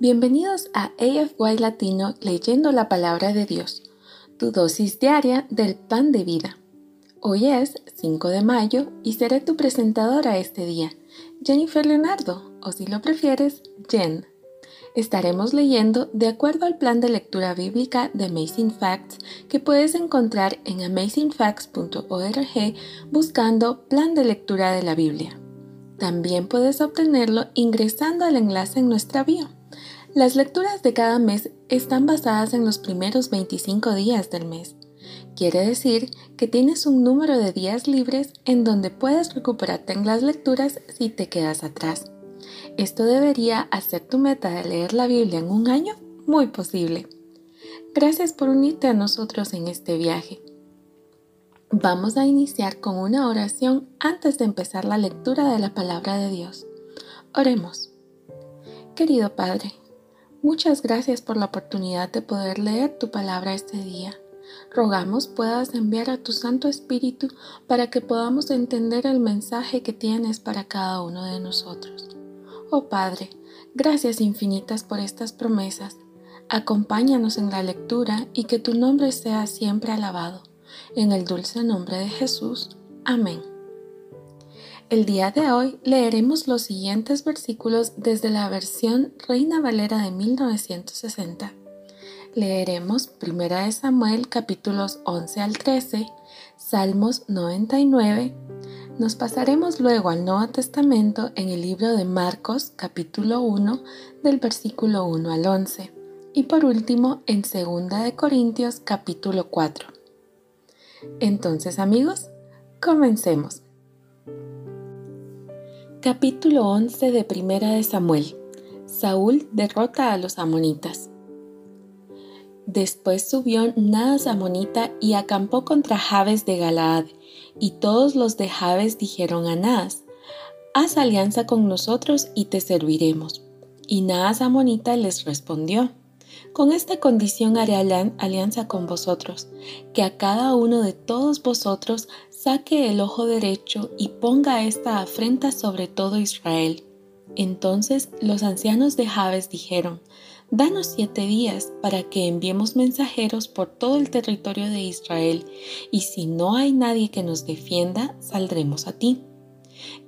Bienvenidos a AFY Latino leyendo la palabra de Dios, tu dosis diaria del pan de vida. Hoy es 5 de mayo y seré tu presentadora este día, Jennifer Leonardo, o si lo prefieres, Jen. Estaremos leyendo de acuerdo al plan de lectura bíblica de Amazing Facts que puedes encontrar en amazingfacts.org buscando plan de lectura de la Biblia. También puedes obtenerlo ingresando al enlace en nuestra bio. Las lecturas de cada mes están basadas en los primeros 25 días del mes. Quiere decir que tienes un número de días libres en donde puedes recuperarte en las lecturas si te quedas atrás. Esto debería hacer tu meta de leer la Biblia en un año muy posible. Gracias por unirte a nosotros en este viaje. Vamos a iniciar con una oración antes de empezar la lectura de la palabra de Dios. Oremos. Querido Padre, Muchas gracias por la oportunidad de poder leer tu palabra este día. Rogamos puedas enviar a tu Santo Espíritu para que podamos entender el mensaje que tienes para cada uno de nosotros. Oh Padre, gracias infinitas por estas promesas. Acompáñanos en la lectura y que tu nombre sea siempre alabado. En el dulce nombre de Jesús. Amén. El día de hoy leeremos los siguientes versículos desde la versión Reina Valera de 1960. Leeremos 1 Samuel capítulos 11 al 13, Salmos 99. Nos pasaremos luego al Nuevo Testamento en el libro de Marcos capítulo 1 del versículo 1 al 11 y por último en 2 de Corintios capítulo 4. Entonces amigos, comencemos. Capítulo 11 de Primera de Samuel. Saúl derrota a los amonitas. Después subió Naas amonita y acampó contra Jabes de Galaad, y todos los de Jabes dijeron a Naas, Haz alianza con nosotros y te serviremos. Y Naas amonita les respondió, con esta condición haré alianza con vosotros, que a cada uno de todos vosotros saque el ojo derecho y ponga esta afrenta sobre todo Israel. Entonces los ancianos de Jabes dijeron, Danos siete días para que enviemos mensajeros por todo el territorio de Israel, y si no hay nadie que nos defienda, saldremos a ti.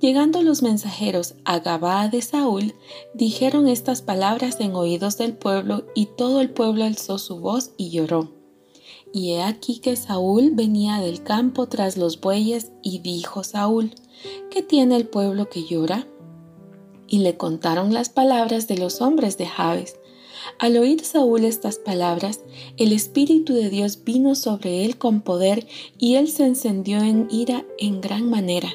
Llegando los mensajeros a Gabaa de Saúl, dijeron estas palabras en oídos del pueblo, y todo el pueblo alzó su voz y lloró. Y he aquí que Saúl venía del campo tras los bueyes, y dijo Saúl, ¿qué tiene el pueblo que llora? Y le contaron las palabras de los hombres de Jabes. Al oír Saúl estas palabras, el Espíritu de Dios vino sobre él con poder, y él se encendió en ira en gran manera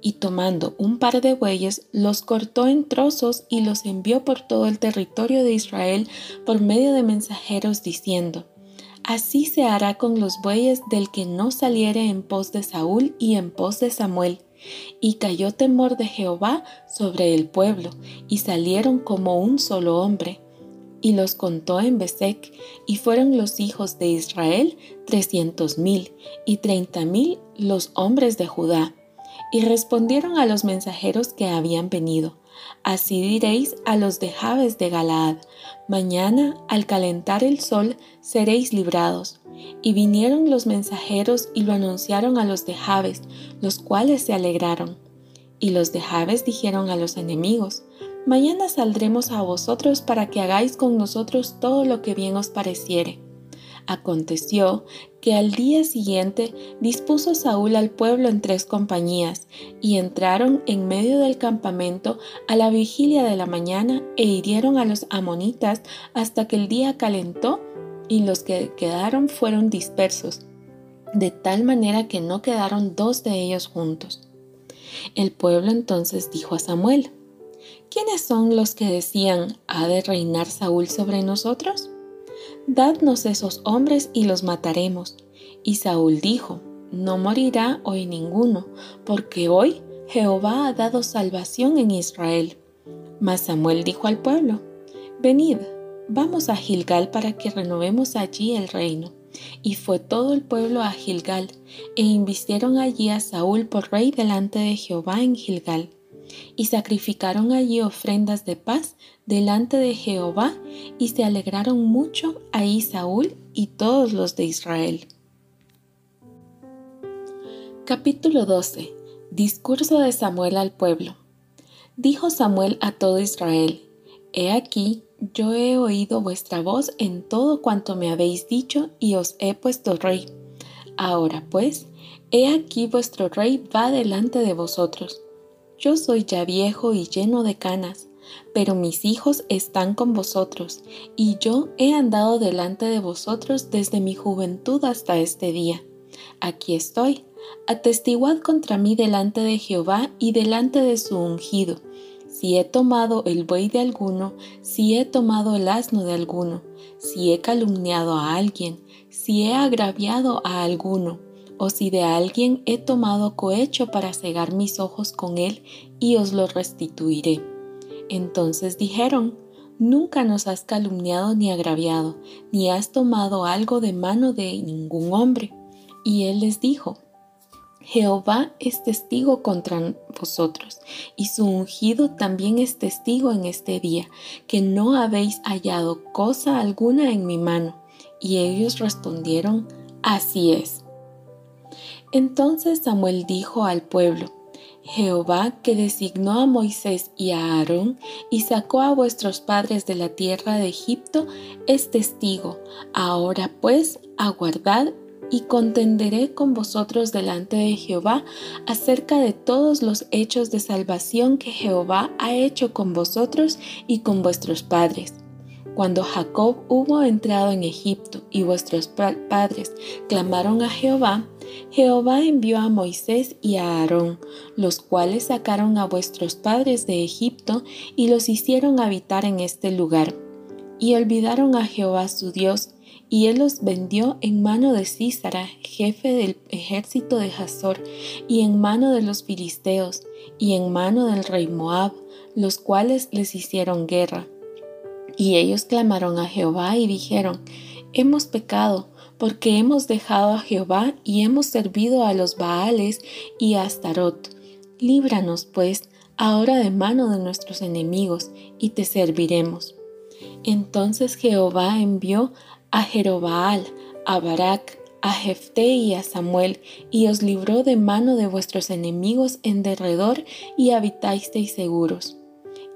y tomando un par de bueyes, los cortó en trozos y los envió por todo el territorio de Israel por medio de mensajeros diciendo, Así se hará con los bueyes del que no saliere en pos de Saúl y en pos de Samuel. Y cayó temor de Jehová sobre el pueblo, y salieron como un solo hombre. Y los contó en Besec, y fueron los hijos de Israel trescientos mil, y treinta mil los hombres de Judá y respondieron a los mensajeros que habían venido. Así diréis a los de Jabes de Galaad, mañana al calentar el sol seréis librados. Y vinieron los mensajeros y lo anunciaron a los de Jabes, los cuales se alegraron. Y los de Jabes dijeron a los enemigos, Mañana saldremos a vosotros para que hagáis con nosotros todo lo que bien os pareciere. Aconteció que al día siguiente dispuso Saúl al pueblo en tres compañías, y entraron en medio del campamento a la vigilia de la mañana e hirieron a los amonitas hasta que el día calentó y los que quedaron fueron dispersos, de tal manera que no quedaron dos de ellos juntos. El pueblo entonces dijo a Samuel, ¿quiénes son los que decían, ¿ha de reinar Saúl sobre nosotros? Dadnos esos hombres y los mataremos. Y Saúl dijo, No morirá hoy ninguno, porque hoy Jehová ha dado salvación en Israel. Mas Samuel dijo al pueblo, Venid, vamos a Gilgal para que renovemos allí el reino. Y fue todo el pueblo a Gilgal, e invistieron allí a Saúl por rey delante de Jehová en Gilgal. Y sacrificaron allí ofrendas de paz delante de Jehová, y se alegraron mucho ahí Saúl y todos los de Israel. Capítulo 12. Discurso de Samuel al pueblo. Dijo Samuel a todo Israel, He aquí, yo he oído vuestra voz en todo cuanto me habéis dicho y os he puesto rey. Ahora pues, he aquí vuestro rey va delante de vosotros. Yo soy ya viejo y lleno de canas, pero mis hijos están con vosotros, y yo he andado delante de vosotros desde mi juventud hasta este día. Aquí estoy, atestiguad contra mí delante de Jehová y delante de su ungido, si he tomado el buey de alguno, si he tomado el asno de alguno, si he calumniado a alguien, si he agraviado a alguno, o si de alguien he tomado cohecho para cegar mis ojos con él, y os lo restituiré. Entonces dijeron, Nunca nos has calumniado ni agraviado, ni has tomado algo de mano de ningún hombre. Y él les dijo, Jehová es testigo contra vosotros, y su ungido también es testigo en este día, que no habéis hallado cosa alguna en mi mano. Y ellos respondieron, Así es. Entonces Samuel dijo al pueblo, Jehová que designó a Moisés y a Aarón y sacó a vuestros padres de la tierra de Egipto, es testigo. Ahora pues aguardad y contenderé con vosotros delante de Jehová acerca de todos los hechos de salvación que Jehová ha hecho con vosotros y con vuestros padres cuando Jacob hubo entrado en Egipto y vuestros padres clamaron a Jehová, Jehová envió a Moisés y a Aarón, los cuales sacaron a vuestros padres de Egipto y los hicieron habitar en este lugar. Y olvidaron a Jehová su Dios, y él los vendió en mano de Císara, jefe del ejército de Hazor, y en mano de los filisteos, y en mano del rey Moab, los cuales les hicieron guerra y ellos clamaron a Jehová y dijeron, Hemos pecado, porque hemos dejado a Jehová y hemos servido a los Baales y a Astarot. Líbranos, pues, ahora de mano de nuestros enemigos, y te serviremos. Entonces Jehová envió a Jerobaal, a Barak, a Jefté y a Samuel, y os libró de mano de vuestros enemigos en derredor, y habitasteis seguros.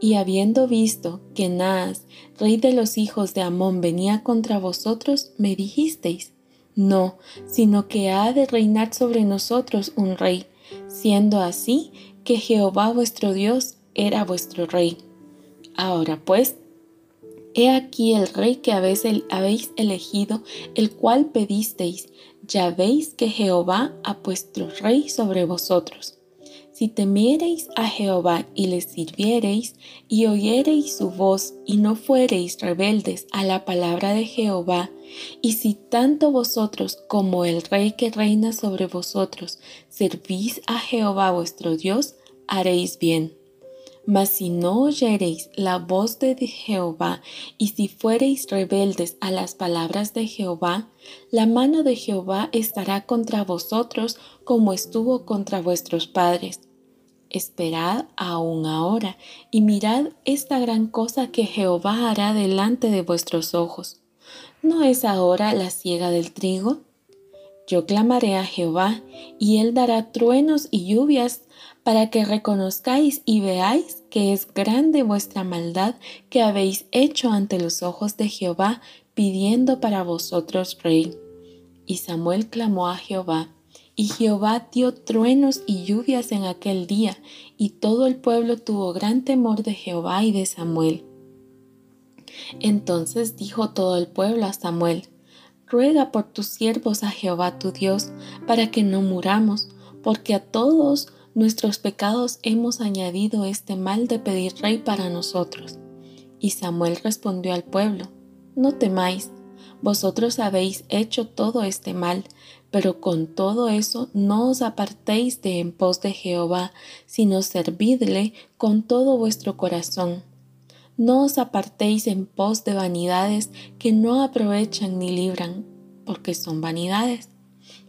Y habiendo visto que Naas, rey de los hijos de Amón, venía contra vosotros, me dijisteis, no, sino que ha de reinar sobre nosotros un rey, siendo así que Jehová vuestro Dios era vuestro rey. Ahora pues, he aquí el rey que habéis, elegido, el cual pedisteis, ya veis que Jehová ha puesto rey sobre vosotros. Si temiereis a Jehová y le sirviereis, y oyereis su voz, y no fuereis rebeldes a la palabra de Jehová, y si tanto vosotros como el rey que reina sobre vosotros servís a Jehová vuestro Dios, haréis bien. Mas si no oyereis la voz de Jehová, y si fuereis rebeldes a las palabras de Jehová, la mano de Jehová estará contra vosotros como estuvo contra vuestros padres Esperad aún ahora y mirad esta gran cosa que Jehová hará delante de vuestros ojos. ¿No es ahora la siega del trigo? Yo clamaré a Jehová, y él dará truenos y lluvias, para que reconozcáis y veáis que es grande vuestra maldad que habéis hecho ante los ojos de Jehová, pidiendo para vosotros rey. Y Samuel clamó a Jehová, y Jehová dio truenos y lluvias en aquel día, y todo el pueblo tuvo gran temor de Jehová y de Samuel. Entonces dijo todo el pueblo a Samuel, Ruega por tus siervos a Jehová tu Dios, para que no muramos, porque a todos nuestros pecados hemos añadido este mal de pedir rey para nosotros. Y Samuel respondió al pueblo, No temáis, vosotros habéis hecho todo este mal, pero con todo eso no os apartéis de en pos de Jehová, sino servidle con todo vuestro corazón. No os apartéis en pos de vanidades que no aprovechan ni libran, porque son vanidades.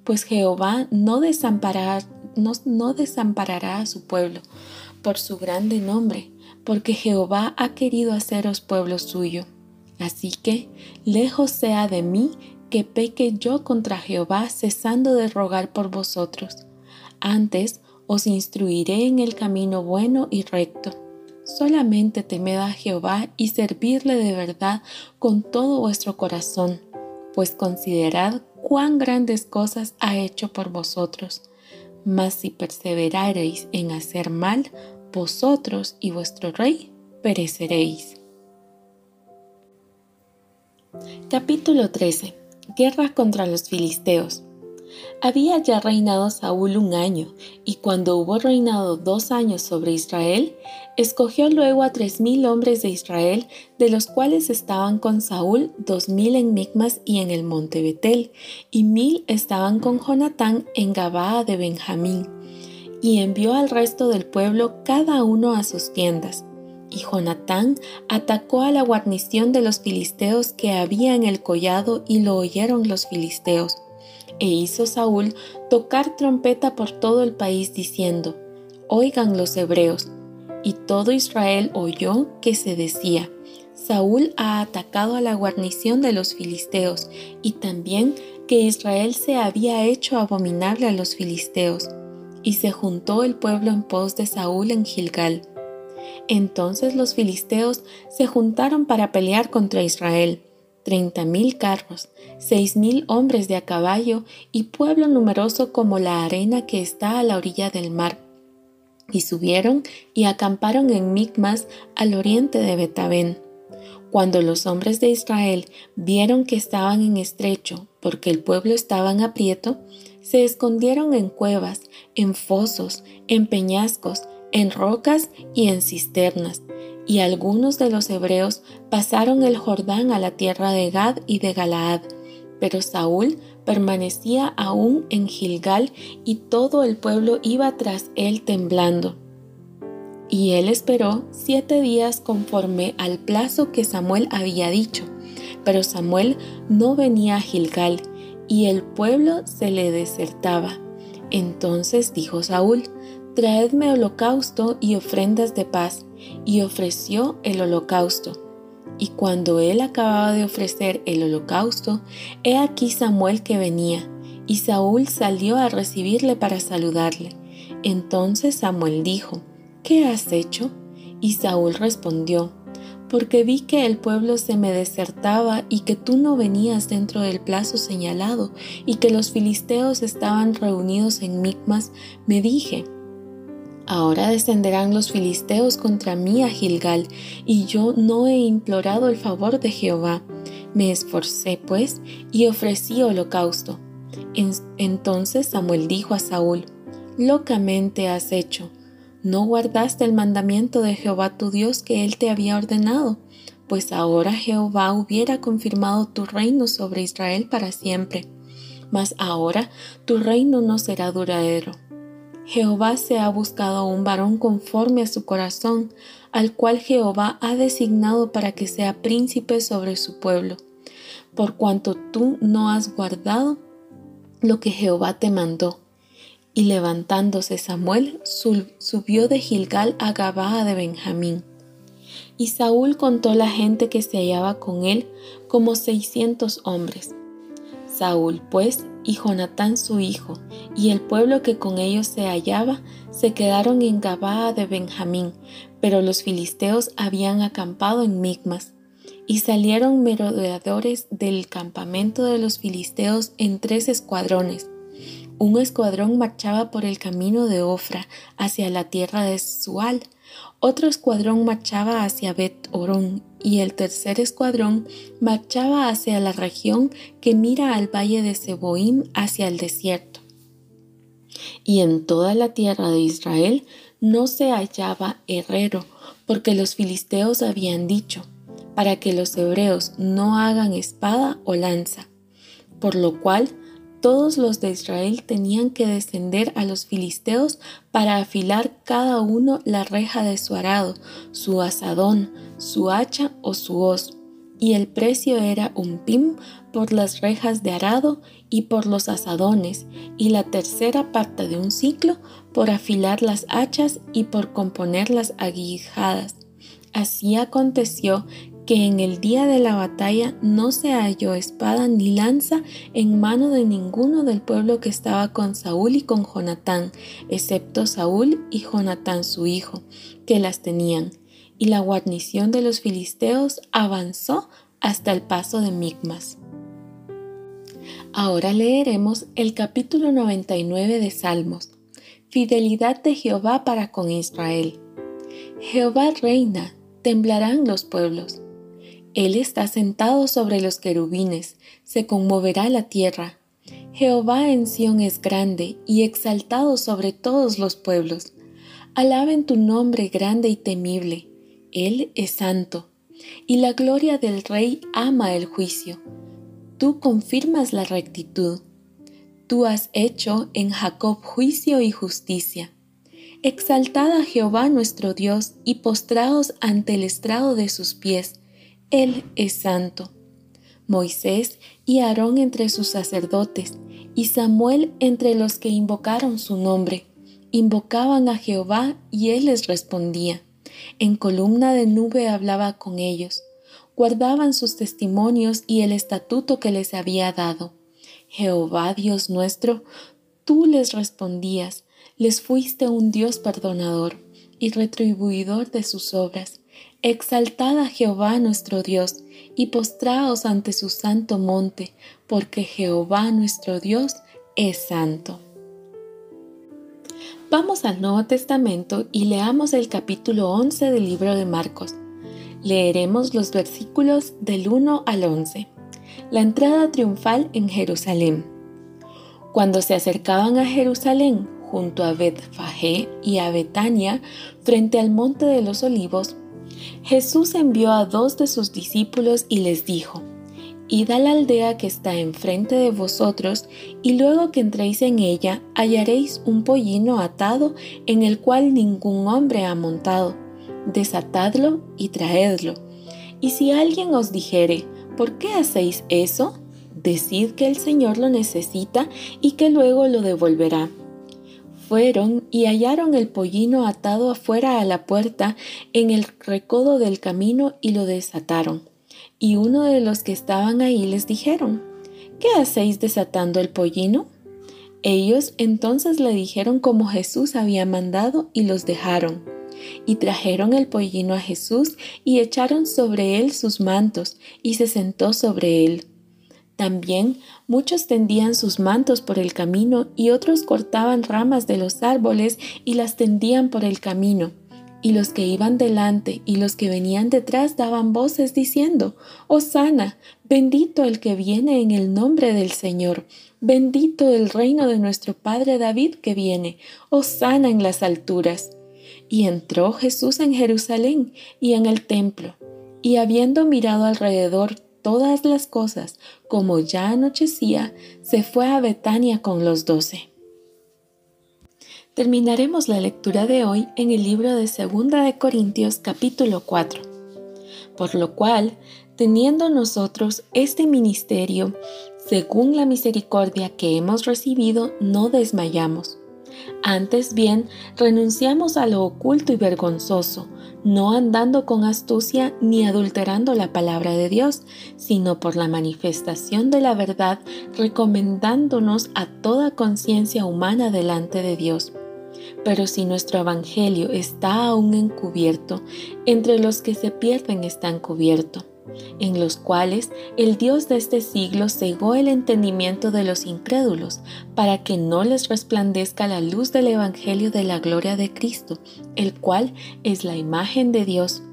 Pues Jehová no desamparará, no, desamparará a su pueblo, por su grande nombre, porque Jehová ha querido haceros pueblo suyo. Así que, lejos sea de mí que peque yo contra Jehová, cesando de rogar por vosotros. Antes os instruiré en el camino bueno y recto. Solamente temed a Jehová y servirle de verdad con todo vuestro corazón, pues considerad cuán grandes cosas ha hecho por vosotros. Mas si perseverareis en hacer mal, vosotros y vuestro rey pereceréis. Capítulo 13 Guerra contra los filisteos. Había ya reinado Saúl un año, y cuando hubo reinado dos años sobre Israel, escogió luego a tres mil hombres de Israel, de los cuales estaban con Saúl dos mil en Micmas y en el monte Betel, y mil estaban con Jonatán en Gabaa de Benjamín. Y envió al resto del pueblo cada uno a sus tiendas y Jonatán atacó a la guarnición de los filisteos que había en el collado y lo oyeron los filisteos. E hizo Saúl tocar trompeta por todo el país diciendo, Oigan los hebreos. Y todo Israel oyó que se decía, Saúl ha atacado a la guarnición de los filisteos, y también que Israel se había hecho abominable a los filisteos. Y se juntó el pueblo en pos de Saúl en Gilgal. Entonces los filisteos se juntaron para pelear contra Israel. Treinta mil carros, seis mil hombres de a caballo y pueblo numeroso como la arena que está a la orilla del mar. Y subieron y acamparon en Micmas al oriente de Betabén. Cuando los hombres de Israel vieron que estaban en estrecho, porque el pueblo estaba en aprieto, se escondieron en cuevas, en fosos, en peñascos, en rocas y en cisternas, y algunos de los hebreos pasaron el Jordán a la tierra de Gad y de Galaad, pero Saúl permanecía aún en Gilgal y todo el pueblo iba tras él temblando. Y él esperó siete días conforme al plazo que Samuel había dicho, pero Samuel no venía a Gilgal, y el pueblo se le desertaba. Entonces dijo Saúl, Traedme holocausto y ofrendas de paz. Y ofreció el holocausto. Y cuando él acababa de ofrecer el holocausto, he aquí Samuel que venía, y Saúl salió a recibirle para saludarle. Entonces Samuel dijo, ¿Qué has hecho? Y Saúl respondió, porque vi que el pueblo se me desertaba y que tú no venías dentro del plazo señalado y que los filisteos estaban reunidos en Micmas, me dije, Ahora descenderán los filisteos contra mí a Gilgal, y yo no he implorado el favor de Jehová. Me esforcé, pues, y ofrecí holocausto. entonces Samuel dijo a Saúl, Locamente has hecho. No guardaste el mandamiento de Jehová tu Dios que él te había ordenado, pues ahora Jehová hubiera confirmado tu reino sobre Israel para siempre. Mas ahora tu reino no será duradero. Jehová se ha buscado un varón conforme a su corazón, al cual Jehová ha designado para que sea príncipe sobre su pueblo, por cuanto tú no has guardado lo que Jehová te mandó. Y levantándose Samuel, subió de Gilgal a Gabaa de Benjamín. Y Saúl contó la gente que se hallaba con él como seiscientos hombres. Saúl, pues, y Jonatán su hijo, y el pueblo que con ellos se hallaba, se quedaron en Gabaa de Benjamín, pero los filisteos habían acampado en Migmas. Y salieron merodeadores del campamento de los filisteos en tres escuadrones. Un escuadrón marchaba por el camino de Ofra hacia la tierra de Sual, otro escuadrón marchaba hacia Bet Orón y el tercer escuadrón marchaba hacia la región que mira al valle de Seboim hacia el desierto. Y en toda la tierra de Israel no se hallaba herrero, porque los filisteos habían dicho, para que los hebreos no hagan espada o lanza, por lo cual todos los de Israel tenían que descender a los filisteos para afilar cada uno la reja de su arado, su asadón, su hacha o su hoz. y el precio era un pim por las rejas de arado y por los asadones, y la tercera parte de un ciclo por afilar las hachas y por componer las aguijadas. Así aconteció que en el día de la batalla no se halló espada ni lanza en mano de ninguno del pueblo que estaba con Saúl y con Jonatán, excepto Saúl y Jonatán su hijo, que las tenían. Y la guarnición de los filisteos avanzó hasta el paso de Migmas. Ahora leeremos el capítulo 99 de Salmos. Fidelidad de Jehová para con Israel. Jehová reina, temblarán los pueblos. Él está sentado sobre los querubines, se conmoverá la tierra. Jehová en Sión es grande y exaltado sobre todos los pueblos. Alaben tu nombre grande y temible. Él es santo, y la gloria del Rey ama el juicio. Tú confirmas la rectitud. Tú has hecho en Jacob juicio y justicia. Exaltad a Jehová nuestro Dios y postraos ante el estrado de sus pies él es santo. Moisés y Aarón entre sus sacerdotes, y Samuel entre los que invocaron su nombre. Invocaban a Jehová y él les respondía. En columna de nube hablaba con ellos. Guardaban sus testimonios y el estatuto que les había dado. Jehová Dios nuestro, tú les respondías, les fuiste un Dios perdonador y retribuidor de sus obras Exaltad a Jehová nuestro Dios y postraos ante su santo monte, porque Jehová nuestro Dios es santo. Vamos al Nuevo Testamento y leamos el capítulo 11 del libro de Marcos. Leeremos los versículos del 1 al 11. La entrada triunfal en Jerusalén. Cuando se acercaban a Jerusalén, junto a Betfagé y a Betania, frente al monte de los olivos, Jesús envió a dos de sus discípulos y les dijo, Id a la aldea que está enfrente de vosotros, y luego que entréis en ella hallaréis un pollino atado en el cual ningún hombre ha montado. Desatadlo y traedlo. Y si alguien os dijere, ¿por qué hacéis eso? Decid que el Señor lo necesita y que luego lo devolverá fueron y hallaron el pollino atado afuera a la puerta en el recodo del camino y lo desataron. Y uno de los que estaban ahí les dijeron, ¿qué hacéis desatando el pollino? Ellos entonces le dijeron como Jesús había mandado y los dejaron. Y trajeron el pollino a Jesús y echaron sobre él sus mantos y se sentó sobre él. También muchos tendían sus mantos por el camino y otros cortaban ramas de los árboles y las tendían por el camino. Y los que iban delante y los que venían detrás daban voces diciendo, Hosanna, bendito el que viene en el nombre del Señor, bendito el reino de nuestro Padre David que viene, Hosanna en las alturas. Y entró Jesús en Jerusalén y en el templo, y habiendo mirado alrededor todas las cosas, como ya anochecía, se fue a Betania con los doce. Terminaremos la lectura de hoy en el libro de Segunda de Corintios capítulo 4. Por lo cual, teniendo nosotros este ministerio, según la misericordia que hemos recibido, no desmayamos. Antes bien, renunciamos a lo oculto y vergonzoso, no andando con astucia ni adulterando la palabra de Dios, sino por la manifestación de la verdad, recomendándonos a toda conciencia humana delante de Dios. Pero si nuestro Evangelio está aún encubierto, entre los que se pierden está encubierto en los cuales el Dios de este siglo cegó el entendimiento de los incrédulos, para que no les resplandezca la luz del Evangelio de la gloria de Cristo, el cual es la imagen de Dios.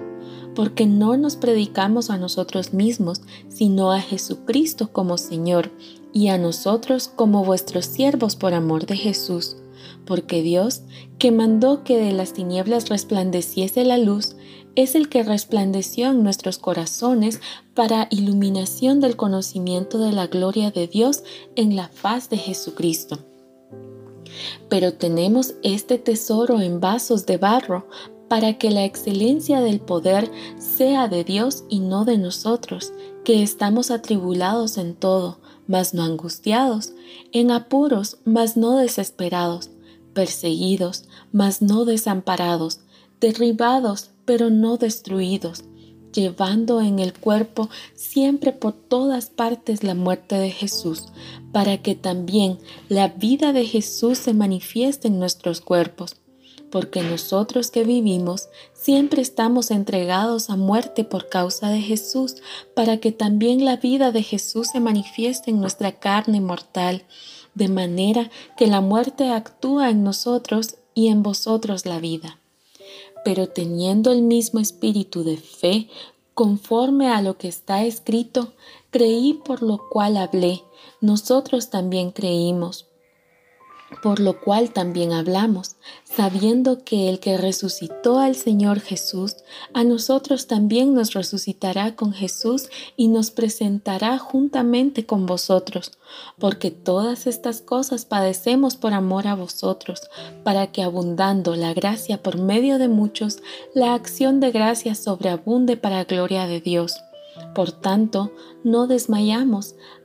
Porque no nos predicamos a nosotros mismos, sino a Jesucristo como Señor, y a nosotros como vuestros siervos por amor de Jesús. Porque Dios, que mandó que de las tinieblas resplandeciese la luz, es el que resplandeció en nuestros corazones para iluminación del conocimiento de la gloria de Dios en la faz de Jesucristo. Pero tenemos este tesoro en vasos de barro para que la excelencia del poder sea de Dios y no de nosotros, que estamos atribulados en todo, mas no angustiados, en apuros, mas no desesperados, perseguidos, mas no desamparados, derribados, pero no destruidos, llevando en el cuerpo siempre por todas partes la muerte de Jesús, para que también la vida de Jesús se manifieste en nuestros cuerpos. Porque nosotros que vivimos siempre estamos entregados a muerte por causa de Jesús, para que también la vida de Jesús se manifieste en nuestra carne mortal, de manera que la muerte actúa en nosotros y en vosotros la vida pero teniendo el mismo espíritu de fe, conforme a lo que está escrito, creí por lo cual hablé, nosotros también creímos por lo cual también hablamos, sabiendo que el que resucitó al Señor Jesús, a nosotros también nos resucitará con Jesús y nos presentará juntamente con vosotros, porque todas estas cosas padecemos por amor a vosotros, para que abundando la gracia por medio de muchos, la acción de gracia sobreabunde para gloria de Dios. Por tanto, no desmayamos,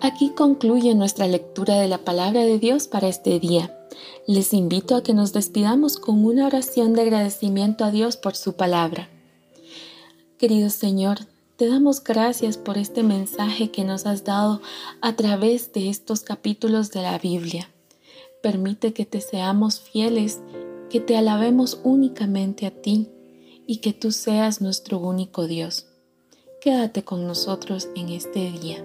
Aquí concluye nuestra lectura de la palabra de Dios para este día. Les invito a que nos despidamos con una oración de agradecimiento a Dios por su palabra. Querido Señor, te damos gracias por este mensaje que nos has dado a través de estos capítulos de la Biblia. Permite que te seamos fieles, que te alabemos únicamente a ti y que tú seas nuestro único Dios. Quédate con nosotros en este día.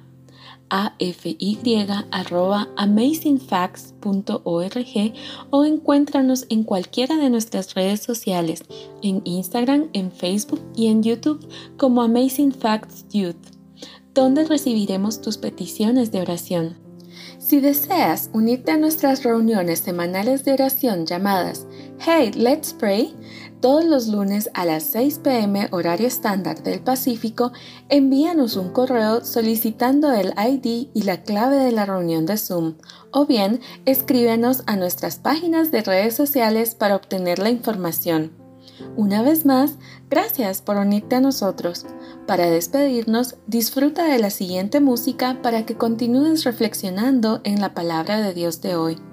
afy.amazingfacts.org o encuéntranos en cualquiera de nuestras redes sociales, en Instagram, en Facebook y en YouTube como Amazing Facts Youth, donde recibiremos tus peticiones de oración. Si deseas unirte a nuestras reuniones semanales de oración llamadas Hey, Let's Pray, todos los lunes a las 6 pm horario estándar del Pacífico, envíanos un correo solicitando el ID y la clave de la reunión de Zoom, o bien escríbenos a nuestras páginas de redes sociales para obtener la información. Una vez más, gracias por unirte a nosotros. Para despedirnos, disfruta de la siguiente música para que continúes reflexionando en la palabra de Dios de hoy.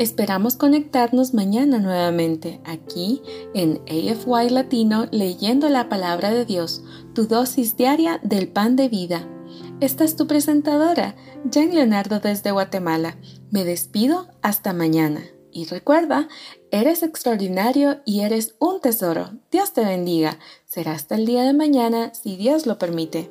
Esperamos conectarnos mañana nuevamente aquí en AFY Latino leyendo la palabra de Dios, tu dosis diaria del pan de vida. Esta es tu presentadora, Jan Leonardo desde Guatemala. Me despido hasta mañana. Y recuerda, eres extraordinario y eres un tesoro. Dios te bendiga. Será hasta el día de mañana si Dios lo permite.